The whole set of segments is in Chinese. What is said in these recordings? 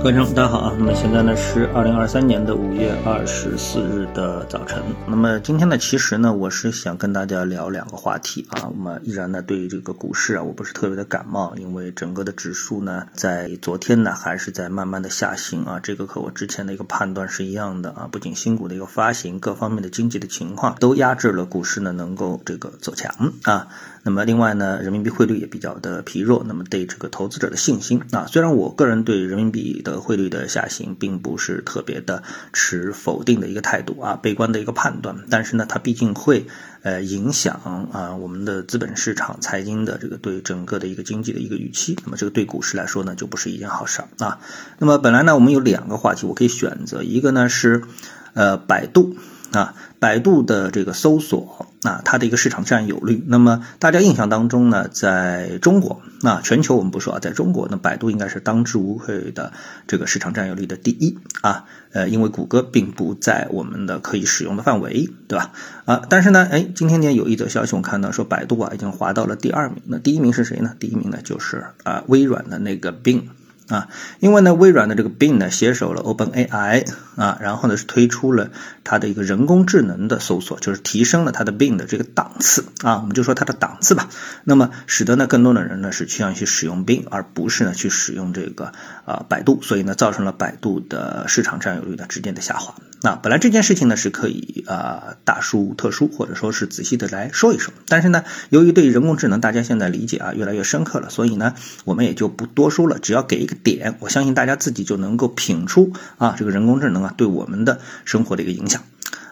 各位听众，大家好啊！那么现在呢是二零二三年的五月二十四日的早晨。那么今天呢，其实呢，我是想跟大家聊两个话题啊。那么依然呢，对于这个股市啊，我不是特别的感冒，因为整个的指数呢，在昨天呢还是在慢慢的下行啊。这个和我之前的一个判断是一样的啊。不仅新股的一个发行，各方面的经济的情况都压制了股市呢能够这个走强啊。那么另外呢，人民币汇率也比较的疲弱，那么对这个投资者的信心啊，虽然我个人对人民币的汇率的下行并不是特别的持否定的一个态度啊，悲观的一个判断，但是呢，它毕竟会呃影响啊我们的资本市场、财经的这个对整个的一个经济的一个预期，那么这个对股市来说呢，就不是一件好事儿啊。那么本来呢，我们有两个话题，我可以选择，一个呢是呃百度。啊，百度的这个搜索啊，它的一个市场占有率，那么大家印象当中呢，在中国，那全球我们不说啊，在中国，那百度应该是当之无愧的这个市场占有率的第一啊，呃，因为谷歌并不在我们的可以使用的范围，对吧？啊，但是呢，哎，今天呢有一则消息，我看到说百度啊已经滑到了第二名，那第一名是谁呢？第一名呢就是啊微软的那个 Bing。啊，因为呢，微软的这个 Bing 呢携手了 OpenAI 啊，然后呢是推出了它的一个人工智能的搜索，就是提升了它的 Bing 的这个档次啊，我们就说它的档次吧。那么使得呢更多的人呢是倾向于去使用 Bing，而不是呢去使用这个啊百度，所以呢造成了百度的市场占有率呢直接的下滑。那本来这件事情呢是可以啊大书特书，或者说是仔细的来说一说，但是呢由于对人工智能大家现在理解啊越来越深刻了，所以呢我们也就不多说了，只要给一个。点，我相信大家自己就能够品出啊，这个人工智能啊对我们的生活的一个影响，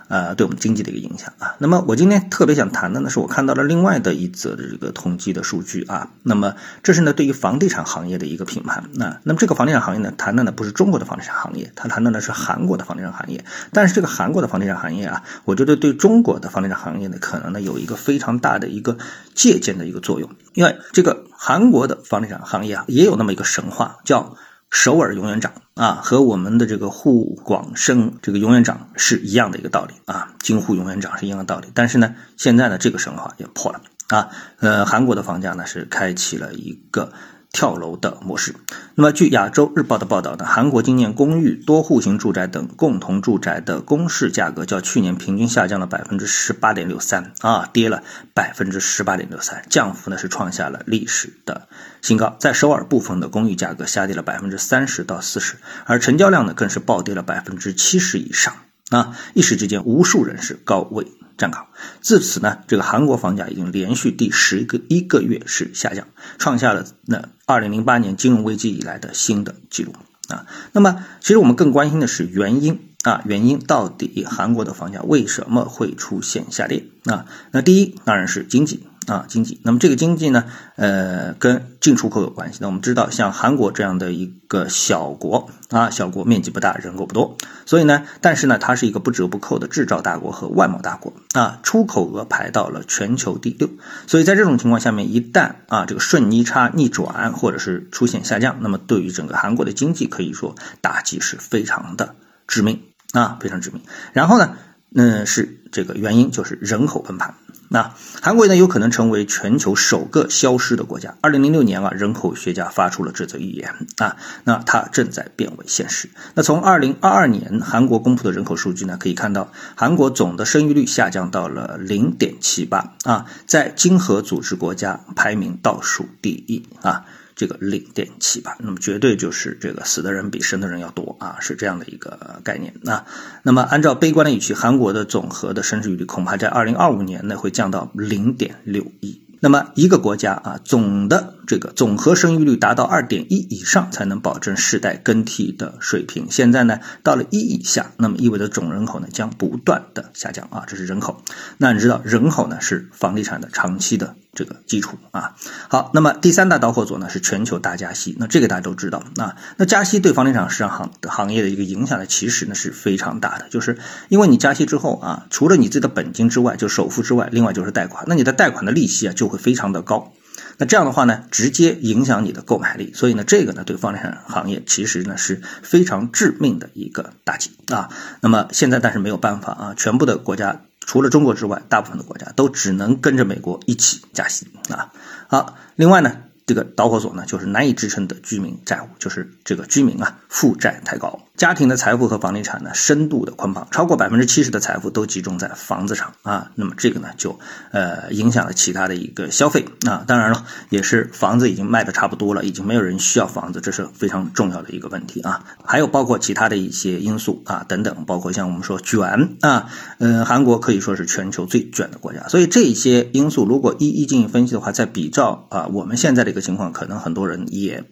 呃，对我们经济的一个影响啊。那么我今天特别想谈的呢，是我看到了另外的一则的这个统计的数据啊。那么这是呢对于房地产行业的一个评判。那那么这个房地产行业呢，谈的呢不是中国的房地产行业，它谈的呢是韩国的房地产行业。但是这个韩国的房地产行业啊，我觉得对中国的房地产行业呢，可能呢有一个非常大的一个借鉴的一个作用，因为这个。韩国的房地产行业啊，也有那么一个神话，叫首尔永远涨啊，和我们的这个沪广深这个永远涨是一样的一个道理啊，京沪永远涨是一样的道理。但是呢，现在呢，这个神话也破了啊，呃，韩国的房价呢是开启了一个。跳楼的模式。那么，据亚洲日报的报道呢，韩国今年公寓、多户型住宅等共同住宅的公示价格较去年平均下降了百分之十八点六三啊，跌了百分之十八点六三，降幅呢是创下了历史的新高。在首尔部分的公寓价格下跌了百分之三十到四十，而成交量呢更是暴跌了百分之七十以上啊！一时之间，无数人士高位。站岗，自此呢，这个韩国房价已经连续第十个一个月是下降，创下了那二零零八年金融危机以来的新的记录啊。那么，其实我们更关心的是原因啊，原因到底韩国的房价为什么会出现下跌啊？那第一当然是经济。啊，经济，那么这个经济呢，呃，跟进出口有关系。那我们知道，像韩国这样的一个小国啊，小国面积不大，人口不多，所以呢，但是呢，它是一个不折不扣的制造大国和外贸大国啊，出口额排到了全球第六。所以在这种情况下面，一旦啊这个顺逆差逆转，或者是出现下降，那么对于整个韩国的经济可以说打击是非常的致命啊，非常致命。然后呢，嗯，是这个原因就是人口崩盘。那韩国呢，有可能成为全球首个消失的国家。二零零六年啊，人口学家发出了这则预言啊，那它正在变为现实。那从二零二二年韩国公布的人口数据呢，可以看到韩国总的生育率下降到了零点七八啊，在经合组织国家排名倒数第一啊。这个零点七吧，那么绝对就是这个死的人比生的人要多啊，是这样的一个概念那。那么按照悲观的预期，韩国的总和的生育率恐怕在二零二五年呢会降到零点六一。那么一个国家啊，总的这个总和生育率达到二点一以上，才能保证世代更替的水平。现在呢，到了一以下，那么意味着总人口呢将不断的下降啊，这是人口。那你知道人口呢是房地产的长期的这个基础啊。好，那么第三大导火索呢是全球大加息。那这个大家都知道啊。那加息对房地产市场行行业的一个影响呢，其实呢是非常大的，就是因为你加息之后啊，除了你自己的本金之外，就首付之外，另外就是贷款。那你的贷款的利息啊就会非常的高，那这样的话呢，直接影响你的购买力，所以呢，这个呢，对房地产行业其实呢是非常致命的一个打击啊。那么现在但是没有办法啊，全部的国家除了中国之外，大部分的国家都只能跟着美国一起加息啊。好，另外呢。这个导火索呢，就是难以支撑的居民债务，就是这个居民啊负债太高，家庭的财富和房地产呢深度的捆绑，超过百分之七十的财富都集中在房子上啊，那么这个呢就呃影响了其他的一个消费。啊，当然了，也是房子已经卖的差不多了，已经没有人需要房子，这是非常重要的一个问题啊，还有包括其他的一些因素啊等等，包括像我们说卷啊，嗯，韩国可以说是全球最卷的国家，所以这些因素如果一一进行分析的话，在比照啊我们现在的。个情况可能很多人也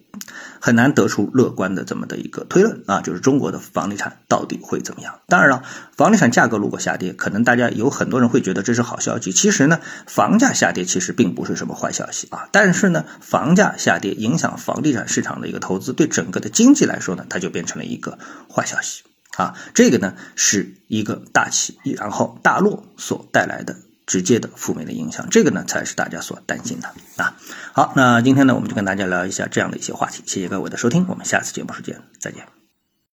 很难得出乐观的这么的一个推论啊，就是中国的房地产到底会怎么样？当然了，房地产价格如果下跌，可能大家有很多人会觉得这是好消息。其实呢，房价下跌其实并不是什么坏消息啊。但是呢，房价下跌影响房地产市场的一个投资，对整个的经济来说呢，它就变成了一个坏消息啊。这个呢是一个大起然后大落所带来的。直接的负面的影响，这个呢才是大家所担心的啊。好，那今天呢，我们就跟大家聊一下这样的一些话题。谢谢各位的收听，我们下次节目时间再见。